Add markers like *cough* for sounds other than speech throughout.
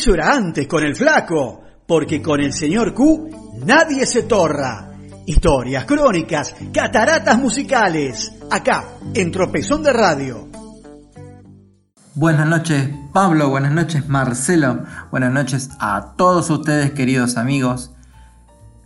Eso era antes con el flaco, porque con el señor Q nadie se torra. Historias, crónicas, cataratas musicales, acá, en Tropezón de Radio. Buenas noches Pablo, buenas noches Marcelo, buenas noches a todos ustedes queridos amigos.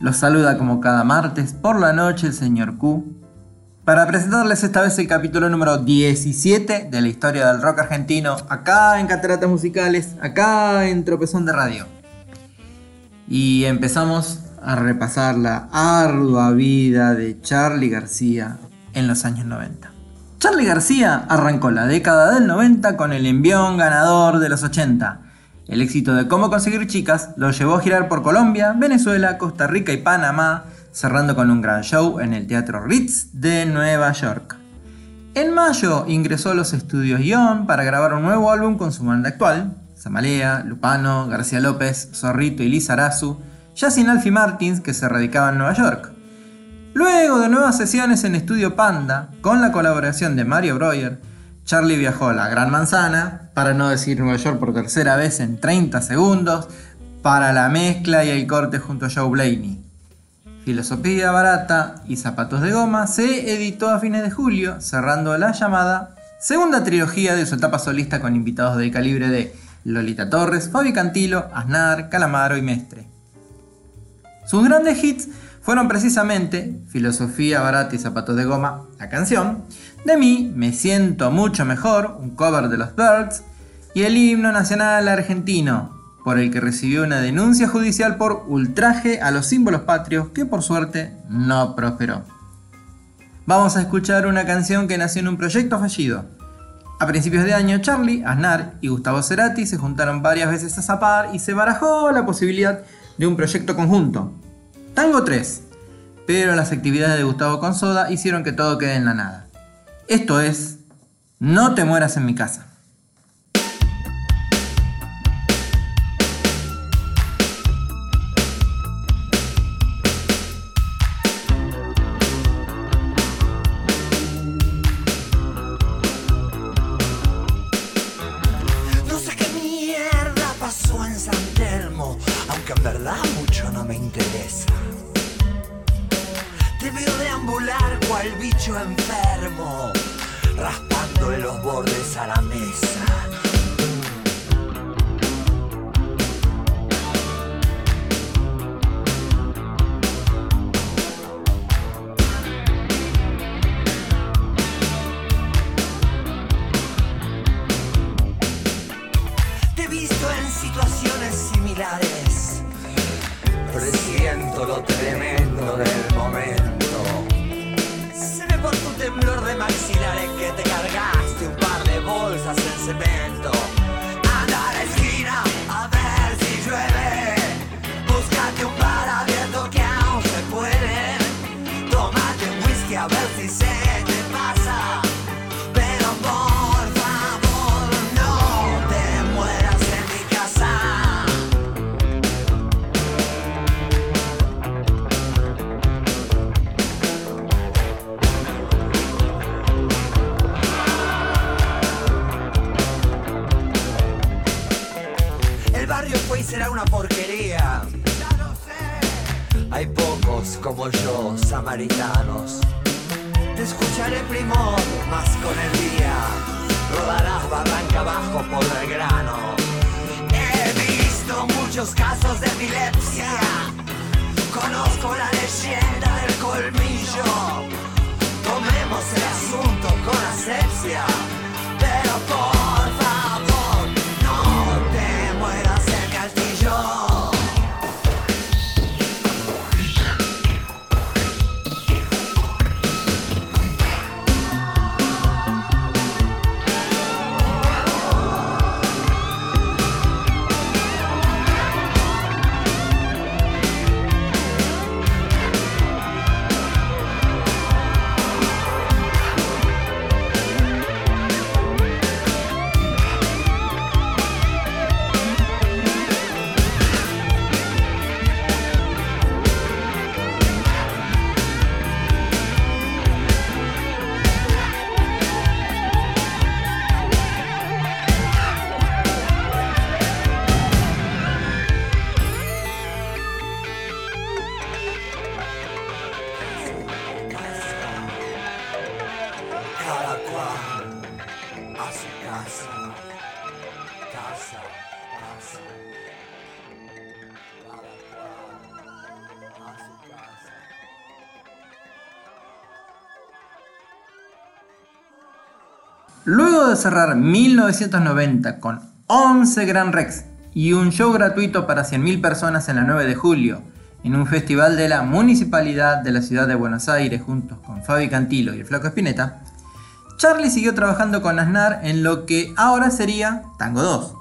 Los saluda como cada martes por la noche el señor Q para presentarles esta vez el capítulo número 17 de la historia del rock argentino, acá en Cataratas Musicales, acá en Tropezón de Radio. Y empezamos a repasar la ardua vida de Charlie García en los años 90. Charlie García arrancó la década del 90 con el envión ganador de los 80. El éxito de Cómo conseguir chicas lo llevó a girar por Colombia, Venezuela, Costa Rica y Panamá, cerrando con un gran show en el Teatro Ritz de Nueva York. En mayo ingresó a los estudios Ion para grabar un nuevo álbum con su banda actual, Samalea, Lupano, García López, Zorrito y Liz Arazu, ya sin Alfie Martins que se radicaba en Nueva York. Luego de nuevas sesiones en Estudio Panda, con la colaboración de Mario Breuer, Charlie viajó a la Gran Manzana, para no decir Nueva York por tercera vez en 30 segundos, para la mezcla y el corte junto a Joe Blaney. Filosofía Barata y Zapatos de Goma se editó a fines de julio, cerrando la llamada segunda trilogía de su etapa solista con invitados del calibre de Lolita Torres, Fabi Cantilo, Aznar, Calamaro y Mestre. Sus grandes hits fueron precisamente Filosofía Barata y Zapatos de Goma, la canción, De mí me siento mucho mejor, un cover de los Birds, y el himno nacional argentino, por el que recibió una denuncia judicial por ultraje a los símbolos patrios que por suerte no prosperó. Vamos a escuchar una canción que nació en un proyecto fallido. A principios de año, Charlie, Aznar y Gustavo Cerati se juntaron varias veces a zapar y se barajó la posibilidad de un proyecto conjunto. Tango 3. Pero las actividades de Gustavo con Soda hicieron que todo quede en la nada. Esto es No te mueras en mi casa. enfermo, raspándole los bordes a la mesa. Te he visto en situaciones similares, presiento lo tremendo del momento. Conozco la leyenda del colmillo. Tomemos el asunto con asepsia. Luego de cerrar 1990 con 11 Grand Rex y un show gratuito para 100.000 personas en la 9 de julio, en un festival de la Municipalidad de la Ciudad de Buenos Aires juntos con Fabi Cantilo y el Flaco Espineta, Charlie siguió trabajando con Aznar en lo que ahora sería Tango 2.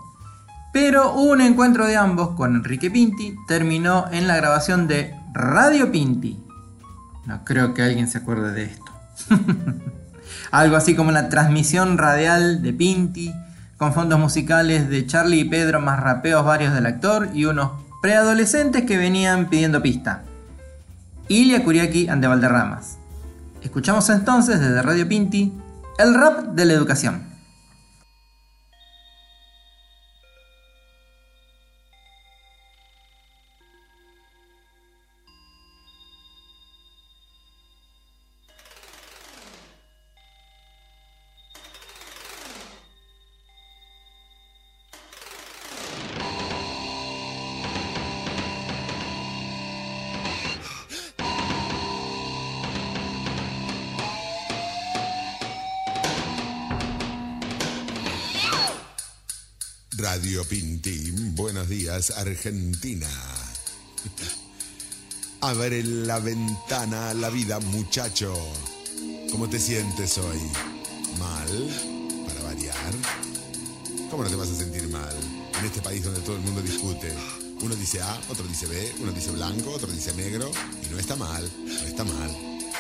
Pero un encuentro de ambos con Enrique Pinti terminó en la grabación de Radio Pinti. No creo que alguien se acuerde de esto. *laughs* Algo así como la transmisión radial de Pinti, con fondos musicales de Charlie y Pedro más rapeos varios del actor y unos preadolescentes que venían pidiendo pista. Ilia Kuriaki ante Valderramas. Escuchamos entonces desde Radio Pinti el rap de la educación. Radio Pinti, buenos días Argentina. Abre la ventana a la vida muchacho. ¿Cómo te sientes hoy? ¿Mal? ¿Para variar? ¿Cómo no te vas a sentir mal? En este país donde todo el mundo discute. Uno dice A, otro dice B, uno dice blanco, otro dice negro. Y no está mal, no está mal,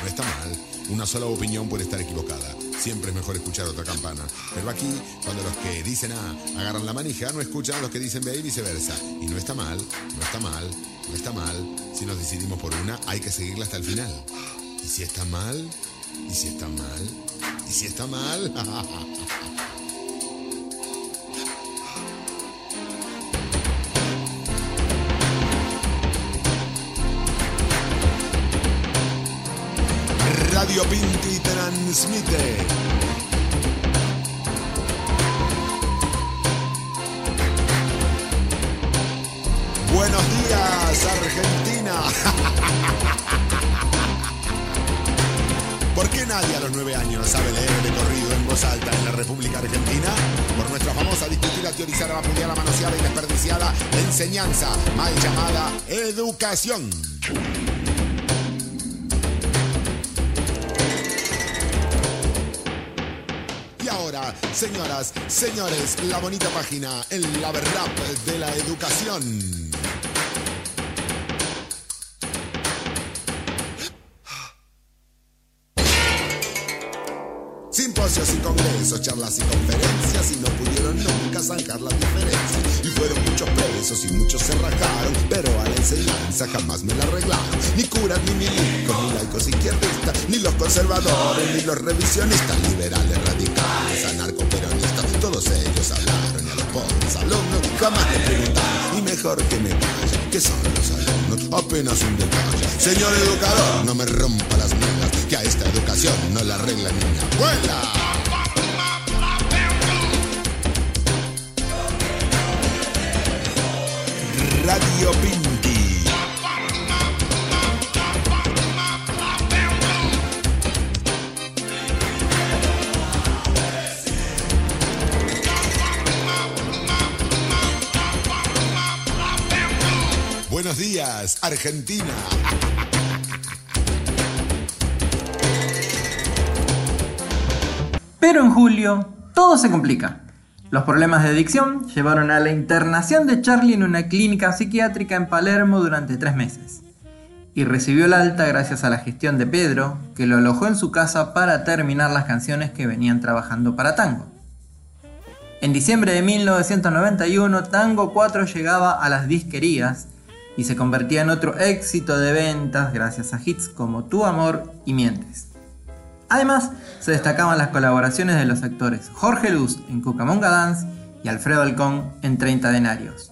no está mal. Una sola opinión puede estar equivocada. Siempre es mejor escuchar otra campana. Pero aquí, cuando los que dicen A agarran la manija, no escuchan a los que dicen B y viceversa. Y no está mal, no está mal, no está mal. Si nos decidimos por una, hay que seguirla hasta el final. ¿Y si está mal? ¿Y si está mal? ¿Y si está mal? *laughs* Radio Pinti transmite. Buenos días, Argentina. ¿Por qué nadie a los nueve años sabe leer de corrido en voz alta en la República Argentina? Por nuestra famosa discutida, teorizada, vapuleada, manoseada y desperdiciada enseñanza, mal llamada educación. Señoras, señores, la bonita página, el la verdad de la educación. Simposios y congresos, charlas y conferencias y no pudieron nunca zanjar la diferencia. Y muchos se rajaron, pero a la enseñanza jamás me la arreglaron. Ni curas, ni milicos, ni laicos izquierdistas, ni los conservadores, ni los revisionistas, liberales, radicales, anarcoperonistas, todos ellos hablaron y a los pobres alumnos jamás les preguntaron. Y mejor que me callen, que son los alumnos, apenas un detalle. Señor educador, no me rompa las muelas, que a esta educación no la arregla ni mi abuela. Buenos días, Argentina. Pero en julio todo se complica. Los problemas de adicción llevaron a la internación de Charlie en una clínica psiquiátrica en Palermo durante tres meses. Y recibió la alta gracias a la gestión de Pedro, que lo alojó en su casa para terminar las canciones que venían trabajando para Tango. En diciembre de 1991, Tango 4 llegaba a las disquerías y se convertía en otro éxito de ventas gracias a hits como Tu Amor y Mientes. Además, se destacaban las colaboraciones de los actores Jorge Luz en Cucamonga Dance y Alfredo Alcón en 30 denarios.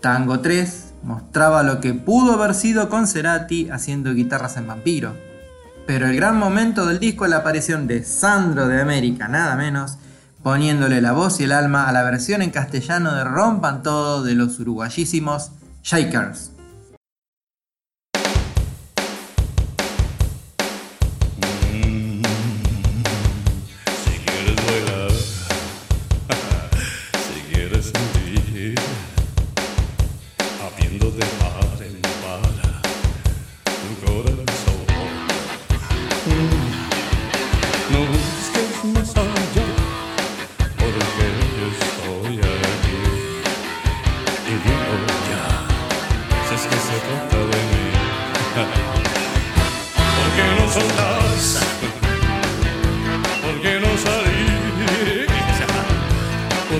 Tango 3 mostraba lo que pudo haber sido con Cerati haciendo guitarras en vampiro. Pero el gran momento del disco es la aparición de Sandro de América, nada menos, poniéndole la voz y el alma a la versión en castellano de Rompan Todo de los uruguayísimos Shakers.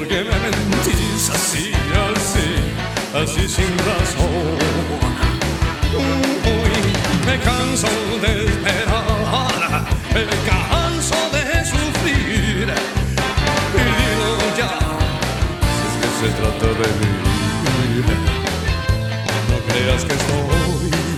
Que me mentís así, así, así sin razón. Uy, me canso de esperar, me canso de sufrir. Y digo ya, si es que se trata de mí, no creas que estoy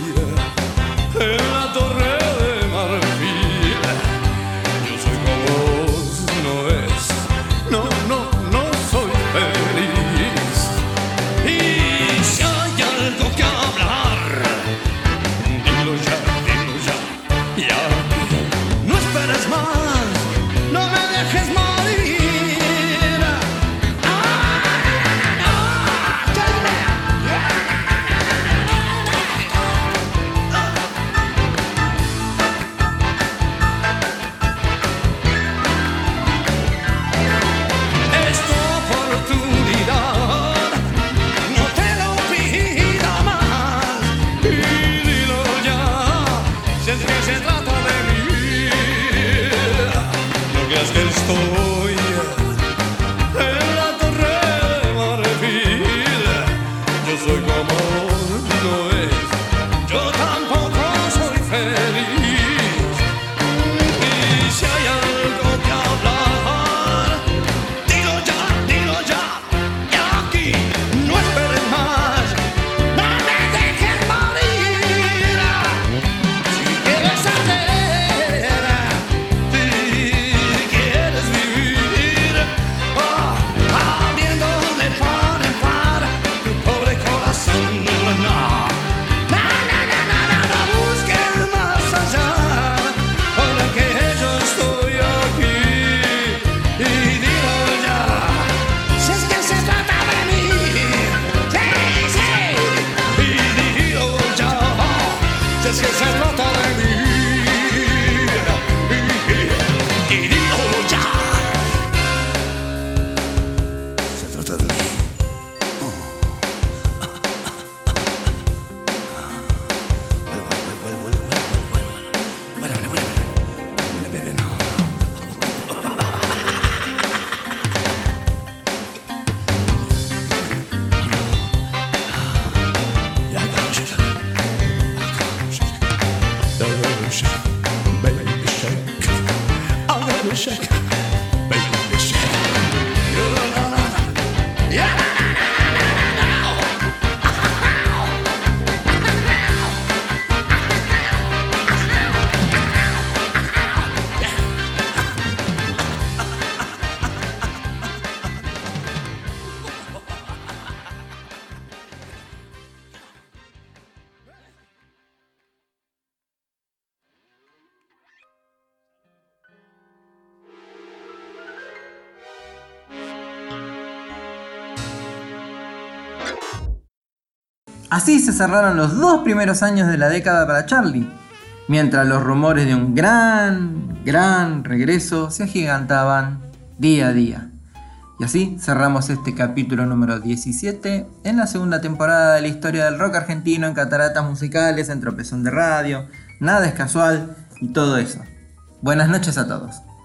Así se cerraron los dos primeros años de la década para Charlie, mientras los rumores de un gran, gran regreso se agigantaban día a día. Y así cerramos este capítulo número 17 en la segunda temporada de la historia del rock argentino en cataratas musicales, en tropezón de radio, nada es casual y todo eso. Buenas noches a todos.